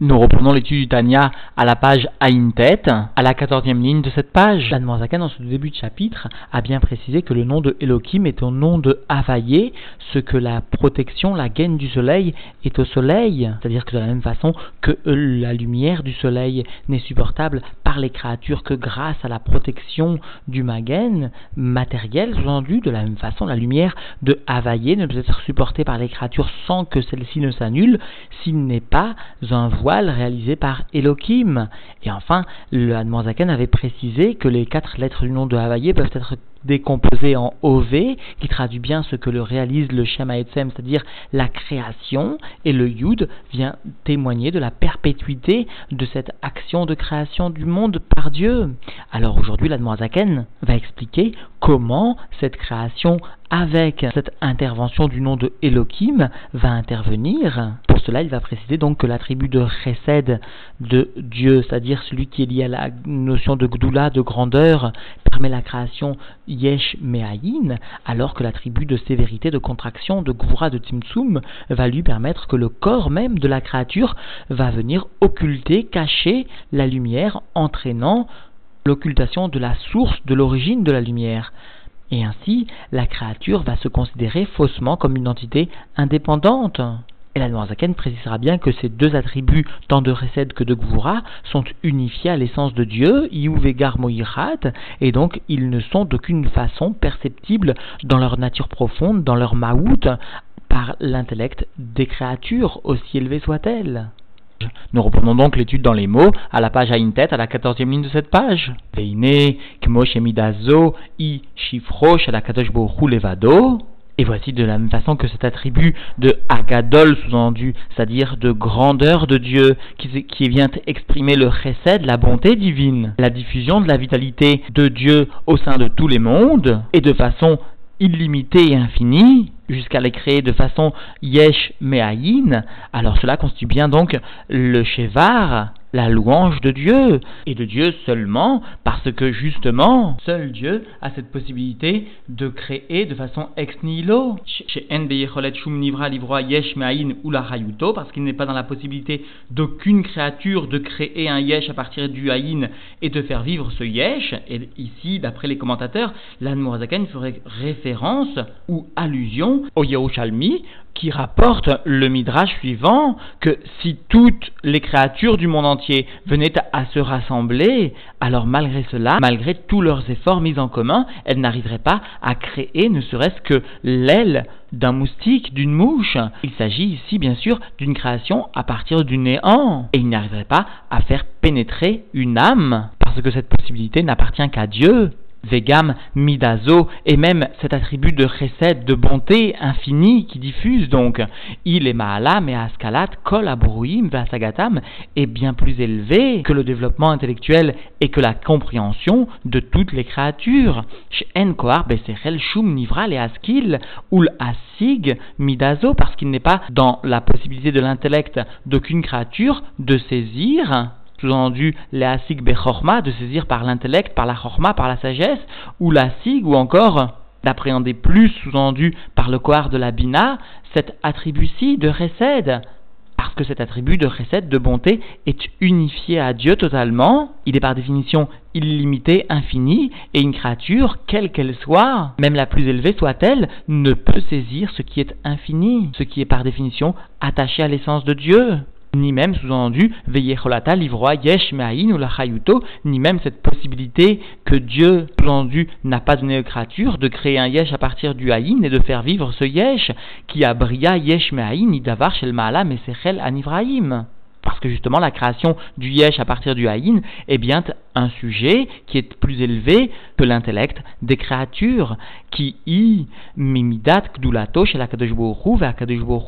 Nous reprenons l'étude du Tania à la page Aïntet, à la quatorzième ligne de cette page. L'Admorazakan, dans ce début de chapitre, a bien précisé que le nom de Elohim est au nom de Havaye, ce que la protection, la gaine du soleil est au soleil. C'est-à-dire que de la même façon que la lumière du soleil n'est supportable par les créatures que grâce à la protection du magen matériel, sous-entendu, de la même façon, la lumière de Havaye ne peut être supportée par les créatures sans que celle-ci ne s'annule, s'il n'est pas un voile réalisé par Elohim. Et enfin, le Admorzaken avait précisé que les quatre lettres du nom de Havaïe peuvent être décomposées en OV, qui traduit bien ce que le réalise le Shema Etzem, c'est-à-dire la création, et le Yud vient témoigner de la perpétuité de cette action de création du monde par Dieu. Alors aujourd'hui, l'Admorazaken va expliquer comment cette création avec cette intervention du nom de Elohim va intervenir. Cela, il va préciser donc que l'attribut de Chesed de Dieu, c'est-à-dire celui qui est lié à la notion de Gdula, de grandeur, permet la création Yesh Me'ayin, alors que l'attribut de sévérité, de contraction, de Gvura, de Tzimtzum va lui permettre que le corps même de la créature va venir occulter, cacher la lumière, entraînant l'occultation de la source, de l'origine de la lumière. Et ainsi, la créature va se considérer faussement comme une entité indépendante. Et la Noirzaken précisera bien que ces deux attributs, tant de Resed que de Gvura, sont unifiés à l'essence de Dieu, Iuvegar Moirat, et donc ils ne sont d'aucune façon perceptibles dans leur nature profonde, dans leur maout, par l'intellect des créatures, aussi élevées soient-elles. Nous reprenons donc l'étude dans les mots à la page Aintet, à la quatorzième ligne de cette page. Veine, I. Et voici de la même façon que cet attribut de Agadol, sous-entendu, c'est-à-dire de grandeur de Dieu, qui, vient exprimer le chesed, la bonté divine, la diffusion de la vitalité de Dieu au sein de tous les mondes, et de façon illimitée et infinie, jusqu'à les créer de façon yesh me'ayin, alors cela constitue bien donc le shevar, la louange de Dieu, et de Dieu seulement, parce que justement, seul Dieu a cette possibilité de créer de façon ex nihilo. Chez Nivra Yesh ou la parce qu'il n'est pas dans la possibilité d'aucune créature de créer un Yesh à partir du Haïn et de faire vivre ce Yesh. Et ici, d'après les commentateurs, l'Anne ferait référence ou allusion au Yerushalmi, qui rapporte le Midrash suivant que si toutes les créatures du monde entier venaient à, se rassembler, alors malgré cela, malgré tous leurs efforts mis en commun, elles n'arriveraient pas à créer ne serait-ce que l'aile d'un moustique, d'une mouche. Il s'agit ici bien sûr d'une création à partir du néant. Et ils n'arriveraient pas à faire pénétrer une âme, parce que cette possibilité n'appartient qu'à Dieu. Vegam Midazo, et même cet attribut de chesed, de bonté infinie qui diffuse donc, il est Maalam et Askalat, Kol Abruim, Vasagatam, est bien plus élevé que le développement intellectuel et que la compréhension de toutes les créatures. En Koar Besechel Shum Nivral et Askil, Ul Asig Midazo, parce qu'il n'est pas dans la possibilité de l'intellect d'aucune créature de saisir sous-entendu la sig bechorma, de saisir par l'intellect, par la chorma, par la sagesse, ou la sig, ou encore d'appréhender plus, sous-entendu par le coar de la bina, cet attribut-ci de recède. Parce que cet attribut de recède, de bonté, est unifié à Dieu totalement, il est par définition illimité, infini, et une créature, quelle qu'elle soit, même la plus élevée soit-elle, ne peut saisir ce qui est infini, ce qui est par définition attaché à l'essence de Dieu ni même sous-entendu Veyecholata livroa yesh me'ayin ou la chayuto, ni même cette possibilité que Dieu sous-entendu n'a pas donné aux créatures de créer un yesh à partir du haïn et de faire vivre ce yesh qui a bria yesh me'ayin idavar shel ma'ala mesechel anivraim parce que justement la création du yesh à partir du haïn est bien un sujet qui est plus élevé que l'intellect des créatures, qui y mimidat kdulato chez la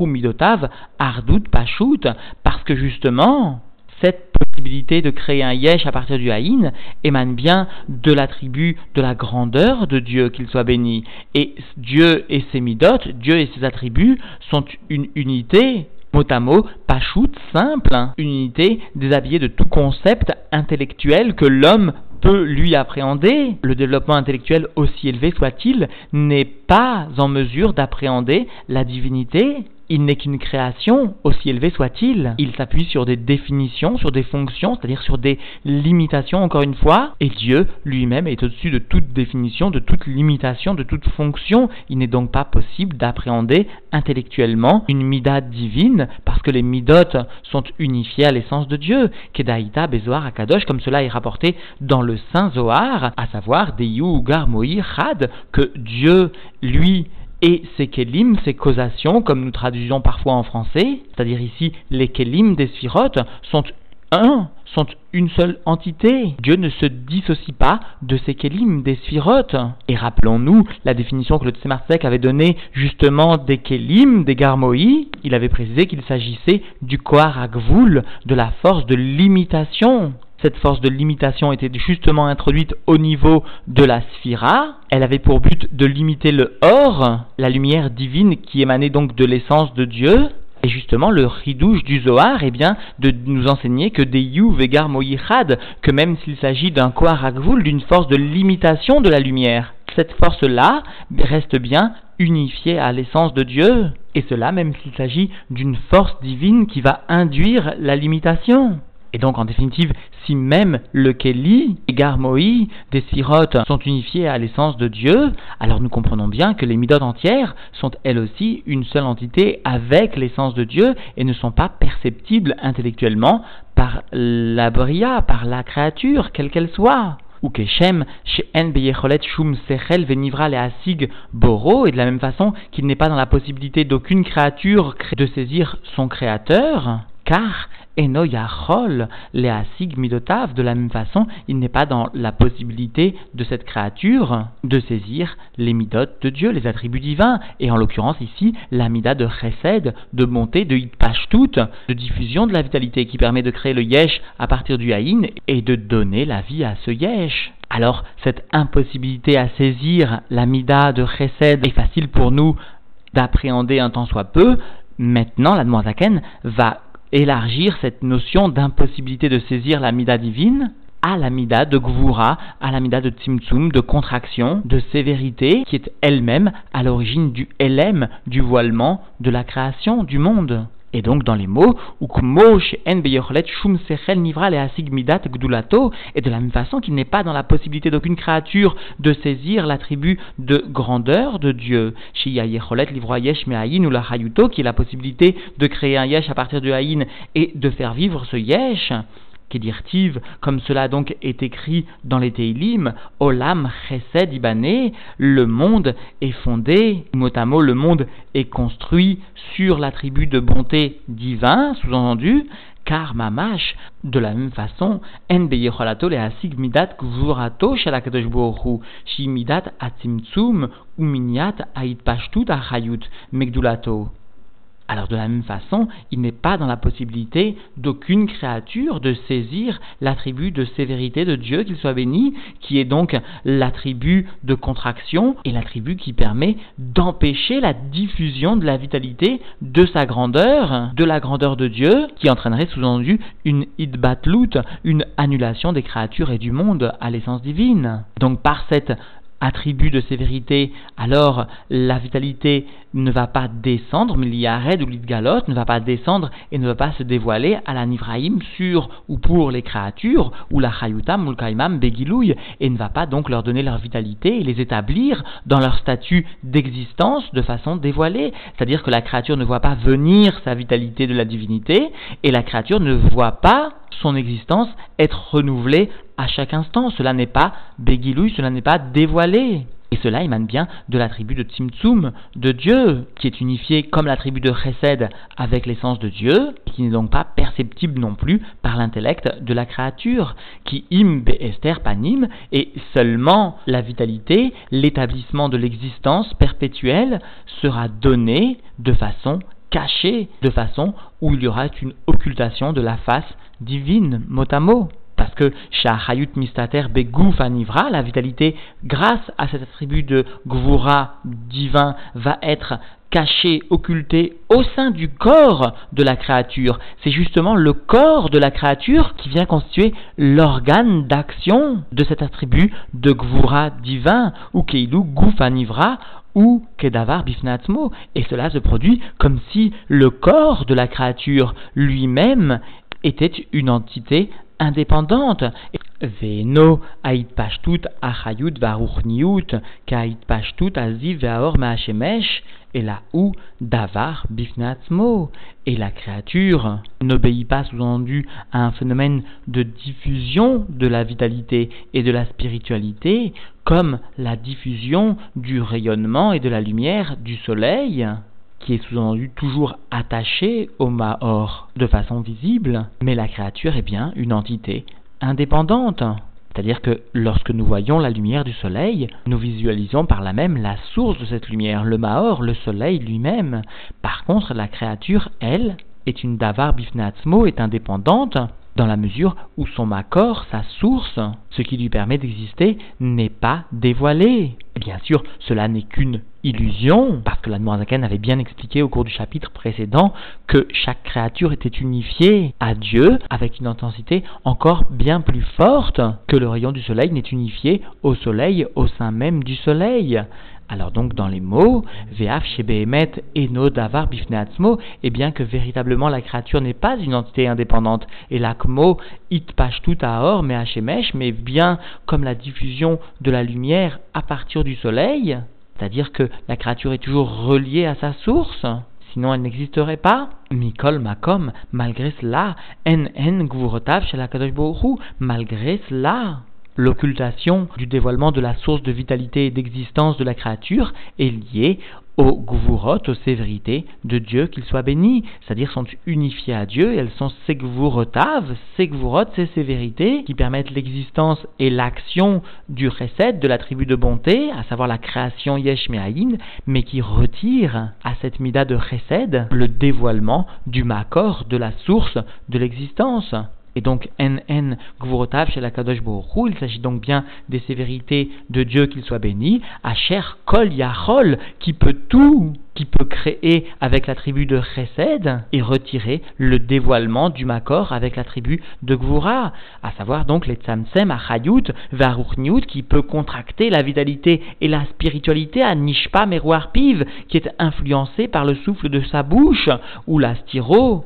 midotav ardout pashut, parce que justement cette possibilité de créer un yesh à partir du haïn émane bien de l'attribut de la grandeur de Dieu, qu'il soit béni. Et Dieu et ses midot, Dieu et ses attributs sont une unité mot à mot, pachout, simple, hein. une unité déshabillée de tout concept intellectuel que l'homme peut lui appréhender. Le développement intellectuel, aussi élevé soit-il, n'est pas en mesure d'appréhender la divinité. Il n'est qu'une création, aussi élevée soit-il. Il s'appuie sur des définitions, sur des fonctions, c'est-à-dire sur des limitations, encore une fois, et Dieu lui-même est au-dessus de toute définition, de toute limitation, de toute fonction. Il n'est donc pas possible d'appréhender intellectuellement une mida divine, parce que les midotes sont unifiées à l'essence de Dieu. Kedaïta, Bezoar, Akadosh, comme cela est rapporté dans le Saint Zohar, à savoir des Garmoï, Had, que Dieu, lui, et ces kelim, ces causations, comme nous traduisons parfois en français, c'est-à-dire ici les kelim des sphirotes, sont un, sont une seule entité. Dieu ne se dissocie pas de ces kelim, des sphirotes. Et rappelons-nous la définition que le Tzemarsek avait donnée justement des kelim, des garmoïs. Il avait précisé qu'il s'agissait du kohar de la force de l'imitation cette force de limitation était justement introduite au niveau de la sphira. Elle avait pour but de limiter le or, la lumière divine qui émanait donc de l'essence de Dieu. Et justement, le ridouche du Zohar, eh bien, de nous enseigner que des yu vegar moyichad, que même s'il s'agit d'un koharakvul, d'une force de limitation de la lumière, cette force-là reste bien unifiée à l'essence de Dieu. Et cela même s'il s'agit d'une force divine qui va induire la limitation. Et donc, en définitive, si même le Keli et Garmoï des sirotes sont unifiés à l'essence de Dieu, alors nous comprenons bien que les midotes entières sont elles aussi une seule entité avec l'essence de Dieu et ne sont pas perceptibles intellectuellement par la bria, par la créature, quelle qu'elle soit. Ou Keshem, chez En Shum Sechel Venivra le Asig Boro, et de la même façon qu'il n'est pas dans la possibilité d'aucune créature de saisir son créateur, car Eno Yachol, Léasig Midotav, de la même façon, il n'est pas dans la possibilité de cette créature de saisir les midotes de Dieu, les attributs divins, et en l'occurrence ici, la mida de chesed, de bonté, de hitpashtut, de diffusion de la vitalité qui permet de créer le yesh à partir du haïn et de donner la vie à ce yesh. Alors, cette impossibilité à saisir la mida de chesed est facile pour nous d'appréhender un temps soit peu. Maintenant, la Zaken va élargir cette notion d'impossibilité de saisir la mida divine à la mida de Gvura, à la mida de Tzimtzum, de contraction, de sévérité, qui est elle-même à l'origine du LM, du voilement, de la création du monde. Et donc dans les mots, et de la même façon qu'il n'est pas dans la possibilité d'aucune créature de saisir l'attribut de grandeur de Dieu. Qui est la possibilité de créer un yesh à partir du haïn et de faire vivre ce yesh tive comme cela donc est écrit dans les Teilim, Olam Chesed Ibané, le monde est fondé, mot à mot, le monde est construit sur l'attribut de bonté divin, sous-entendu, car mamash, de la même façon, en beyecholato le asig midat gvurato shalakadosh bohu, shi midat atzimtzum ou miniat ait pashtut achayut megdulato. Alors de la même façon, il n'est pas dans la possibilité d'aucune créature de saisir l'attribut de sévérité de Dieu, qu'il soit béni, qui est donc l'attribut de contraction et l'attribut qui permet d'empêcher la diffusion de la vitalité de sa grandeur, de la grandeur de Dieu, qui entraînerait sous-entendu une idbatlut, une annulation des créatures et du monde à l'essence divine. Donc par cette attribut de sévérité, alors la vitalité ne va pas descendre, mais l'Iyared ou l'Idgalot ne va pas descendre et ne va pas se dévoiler à la Nivraïm sur ou pour les créatures, ou la Chayutam ou le Begilouy, et ne va pas donc leur donner leur vitalité et les établir dans leur statut d'existence de façon dévoilée. C'est-à-dire que la créature ne voit pas venir sa vitalité de la divinité, et la créature ne voit pas son existence être renouvelée à chaque instant. Cela n'est pas bégilouille, cela n'est pas dévoilé. Et cela émane bien de l'attribut de Tzimtzum, de Dieu, qui est unifié comme l'attribut de Chesed avec l'essence de Dieu, qui n'est donc pas perceptible non plus par l'intellect de la créature, qui im Esther panim, et seulement la vitalité, l'établissement de l'existence perpétuelle sera donné de façon cachée, de façon où il y aura une occultation de la face divine, mot. Parce que Shahayut Mistater Begouf Anivra, la vitalité, grâce à cet attribut de Gvura divin, va être caché, occulté au sein du corps de la créature. C'est justement le corps de la créature qui vient constituer l'organe d'action de cet attribut de Gvura divin, ou Keilu Gufanivra, ou Kedavar Bifnatzmo. Et cela se produit comme si le corps de la créature lui-même était une entité indépendante. Veno pashtut achayut pashtut aziv et la ou davar. Et la créature n'obéit pas sous-entendu à un phénomène de diffusion de la vitalité et de la spiritualité, comme la diffusion du rayonnement et de la lumière du soleil qui est sous-entendu toujours attaché au Mahor de façon visible, mais la créature est bien une entité indépendante. C'est-à-dire que lorsque nous voyons la lumière du soleil, nous visualisons par là même la source de cette lumière, le Mahor, le soleil lui-même. Par contre, la créature, elle, est une davar bifnatzmo, est indépendante, dans la mesure où son makor, sa source, ce qui lui permet d'exister, n'est pas dévoilé. bien sûr, cela n'est qu'une illusion, parce que la Noirzaken avait bien expliqué au cours du chapitre précédent que chaque créature était unifiée à Dieu avec une intensité encore bien plus forte que le rayon du soleil n'est unifié au soleil au sein même du soleil. Alors donc dans les mots, Ve'af shebehemet eno davar bifneatzmo, et eh bien que véritablement la créature n'est pas une entité indépendante, et l'akmo it tout aor me hachemesh, mais bien comme la diffusion de la lumière à partir du soleil, c'est-à-dire que la créature est toujours reliée à sa source, sinon elle n'existerait pas. Mikol makom, malgré cela, en en gvurotav la malgré cela l'occultation du dévoilement de la source de vitalité et d'existence de la créature est liée au gvurot, aux sévérités de Dieu, qu'il soit béni, c'est-à-dire sont unifiées à Dieu, et elles sont segvurotav, segvurot, ces sévérités qui permettent l'existence et l'action du recette de la tribu de bonté, à savoir la création yesh mais qui retire à cette mida de recède le dévoilement du makor, de la source de l'existence. Et donc, NN Gvurotav chez la Kadosh il s'agit donc bien des sévérités de Dieu qu'il soit béni, Asher Kol Yachol, qui peut tout, qui peut créer avec la tribu de Chesed et retirer le dévoilement du Makor avec la tribu de Gvura, à savoir donc les Tzamsem, Achayut, Varuchniut, qui peut contracter la vitalité et la spiritualité à Nishpa Meruar Piv, qui est influencé par le souffle de sa bouche, ou la Styro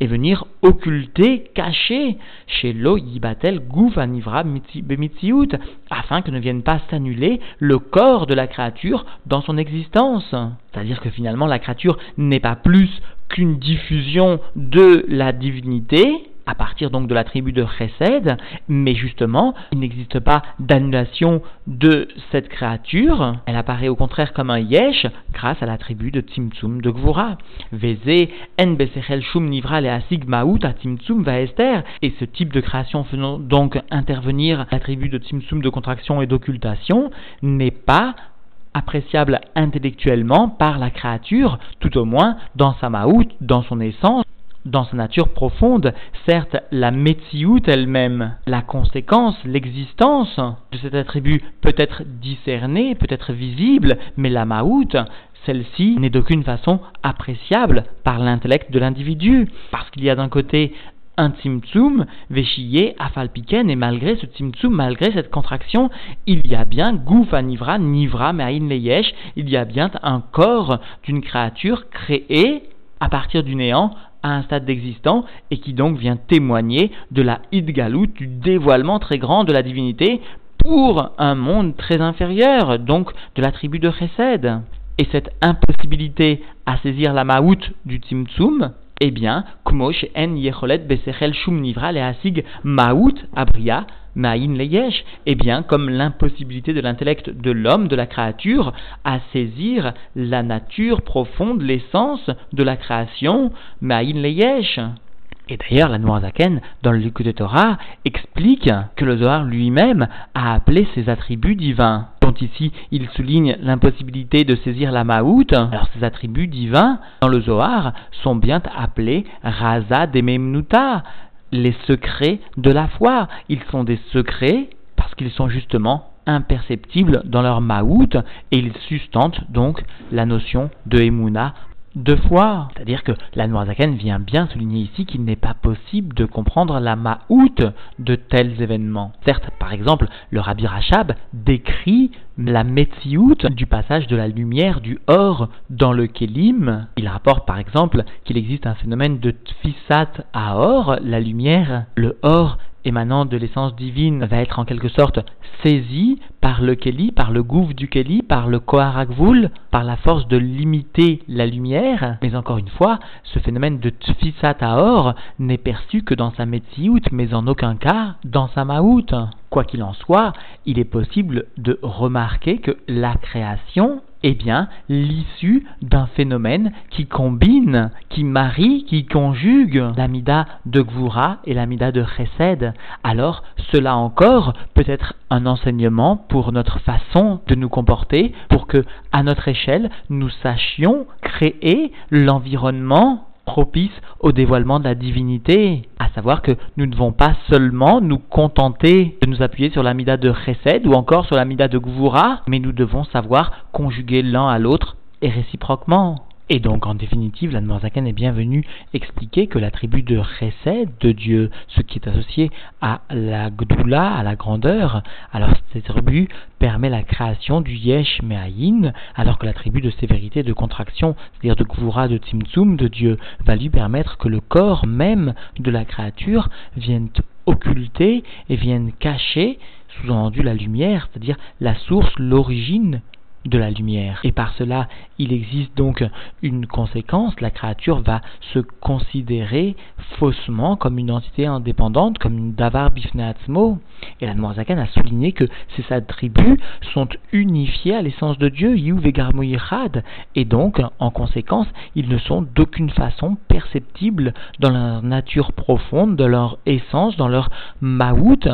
et venir occulter, cacher chez Lo Yibatel Gouf Anivra Bemitziut, afin que ne vienne pas s'annuler le corps de la créature dans son existence. C'est-à-dire que finalement la créature n'est pas plus qu'une diffusion de la divinité, à partir donc de la tribu de Chesed, mais justement, il n'existe pas d'annulation de cette créature, elle apparaît au contraire comme un yesh grâce à la tribu de Tzimtzum de Gvura. Veze en besechel shum nivra le asig maout a Tzimtzum va Esther, et ce type de création faisant donc intervenir la tribu de Tzimtzum de contraction et d'occultation n'est pas appréciable intellectuellement par la créature, tout au moins dans sa maout, dans son essence, dans sa nature profonde, certes, la Metsiout elle-même, la conséquence, l'existence de cet attribut peut être discernée, peut être visible, mais la Maout, celle-ci n'est d'aucune façon appréciable par l'intellect de l'individu, parce qu'il y a d'un côté un tzimtzum, véchillé, afalpiken, et malgré ce tzimtzum, malgré cette contraction, il y a bien gouf nivra, nivra me'ain leyesh, il y a bien un corps d'une créature créée à partir du néant à un stade d'existant et qui donc vient témoigner de la Idgalout, du dévoilement très grand de la divinité pour un monde très inférieur, donc de la tribu de Chesed. Et cette impossibilité à saisir la Maout du Tzimtzum, eh bien, Kmosh en Yecholet Besechel Shum Abria Leyesh, eh comme l'impossibilité de l'intellect de l'homme, de la créature, à saisir la nature profonde, l'essence de la création, Ma'in Leyesh. Et d'ailleurs, la Noirzaken, dans le Likud de Torah, explique que le Zohar lui-même a appelé ses attributs divins. Ici, il souligne l'impossibilité de saisir la Maout. Alors, ces attributs divins, dans le Zohar, sont bien appelés Raza de les secrets de la foi. Ils sont des secrets parce qu'ils sont justement imperceptibles dans leur maout et ils sustentent donc la notion de Emouna deux fois. C'est-à-dire que la Noirzaken vient bien souligner ici qu'il n'est pas possible de comprendre la maout de tels événements. Certes, par exemple, le Rabbi Rachab décrit la Metziout du passage de la lumière du or dans le Kélim. Il rapporte par exemple qu'il existe un phénomène de Tfisat à or, la lumière, le or émanant de l'essence divine va être en quelque sorte saisi par le Keli, par le gouffre du Keli, par le Koharakvul, par la force de limiter la lumière. Mais encore une fois, ce phénomène de Tfisat Aor n'est perçu que dans sa Metziout, mais en aucun cas dans sa Maout. Quoi qu'il en soit, il est possible de remarquer que la création eh bien, l'issue d'un phénomène qui combine, qui marie, qui conjugue l'amida de Gvura et l'amida de Chesed. Alors, cela encore peut être un enseignement pour notre façon de nous comporter, pour que, à notre échelle, nous sachions créer l'environnement propice au dévoilement de la divinité, à savoir que nous ne devons pas seulement nous contenter de nous appuyer sur l'amida de Chesed ou encore sur l'amida de Gvura, mais nous devons savoir conjuguer l'un à l'autre et réciproquement. Et donc, en définitive, la est bienvenue expliquer que la tribu de Chesed, de Dieu, ce qui est associé à la Gdoula, à la grandeur, alors cette tribu permet la création du Yesh Me'ayin, alors que la tribu de sévérité, de contraction, c'est-à-dire de Gvura, de Tzimtzum, de Dieu, va lui permettre que le corps même de la créature vienne occulter et vienne cacher, sous-entendu la lumière, c'est-à-dire la source, l'origine de la lumière. Et par cela, il existe donc une conséquence, la créature va se considérer faussement comme une entité indépendante, comme une davar bifneatzmo. Et la Noirzakan a souligné que ces attributs sont unifiés à l'essence de Dieu, et donc, en conséquence, ils ne sont d'aucune façon perceptibles dans leur nature profonde, dans leur essence, dans leur maout,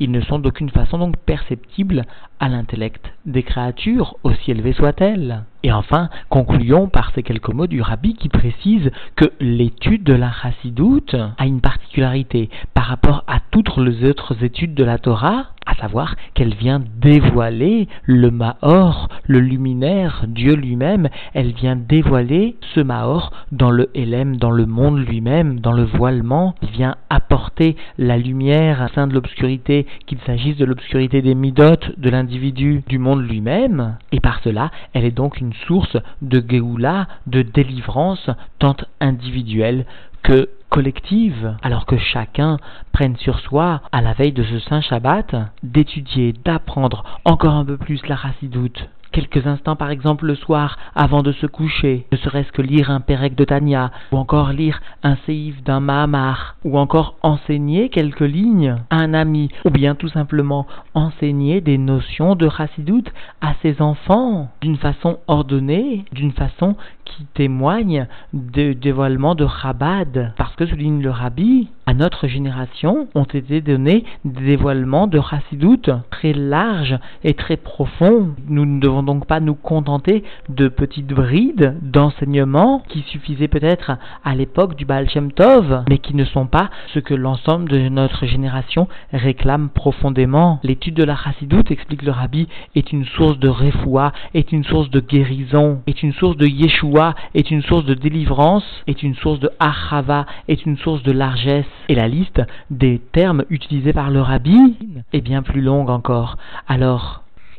ils ne sont d'aucune façon donc perceptibles à l'intellect des créatures, aussi élevées soient-elles. Et enfin, concluons par ces quelques mots du rabbi qui précise que l'étude de la chassidoute a une particularité par rapport à toutes les autres études de la Torah, à savoir qu'elle vient dévoiler le Mahor, le luminaire, Dieu lui-même, elle vient dévoiler ce Mahor dans le Hélem, dans le monde lui-même, dans le voilement, elle vient apporter la lumière au sein de l'obscurité, qu'il s'agisse de l'obscurité des midotes de l'individu, du monde lui-même, et par cela, elle est donc une source de Géoula, de délivrance, tant individuelle que collective, alors que chacun prenne sur soi, à la veille de ce Saint Shabbat, d'étudier, d'apprendre encore un peu plus la racidoute, quelques instants par exemple le soir avant de se coucher, ne serait-ce que lire un Pérec de Tania, ou encore lire un Seif d'un Mahamar, ou encore enseigner quelques lignes à un ami, ou bien tout simplement enseigner des notions de Chassidoute à ses enfants d'une façon ordonnée, d'une façon qui témoigne du dévoilement de Chabad. Parce que, souligne le Rabbi, à notre génération ont été donnés des dévoilements de Chassidoute très larges et très profonds. Nous ne devons donc pas nous contenter de petites brides d'enseignements qui suffisaient peut-être à l'époque du Baal Shem Tov, mais qui ne sont pas ce que l'ensemble de notre génération réclame profondément. L'étude de la Chassidoute, explique le Rabbi, est une source de refoua, est une source de guérison, est une source de Yeshua, est une source de délivrance, est une source de Achava, est une source de largesse. Et la liste des termes utilisés par le Rabbi est bien plus longue encore. Alors,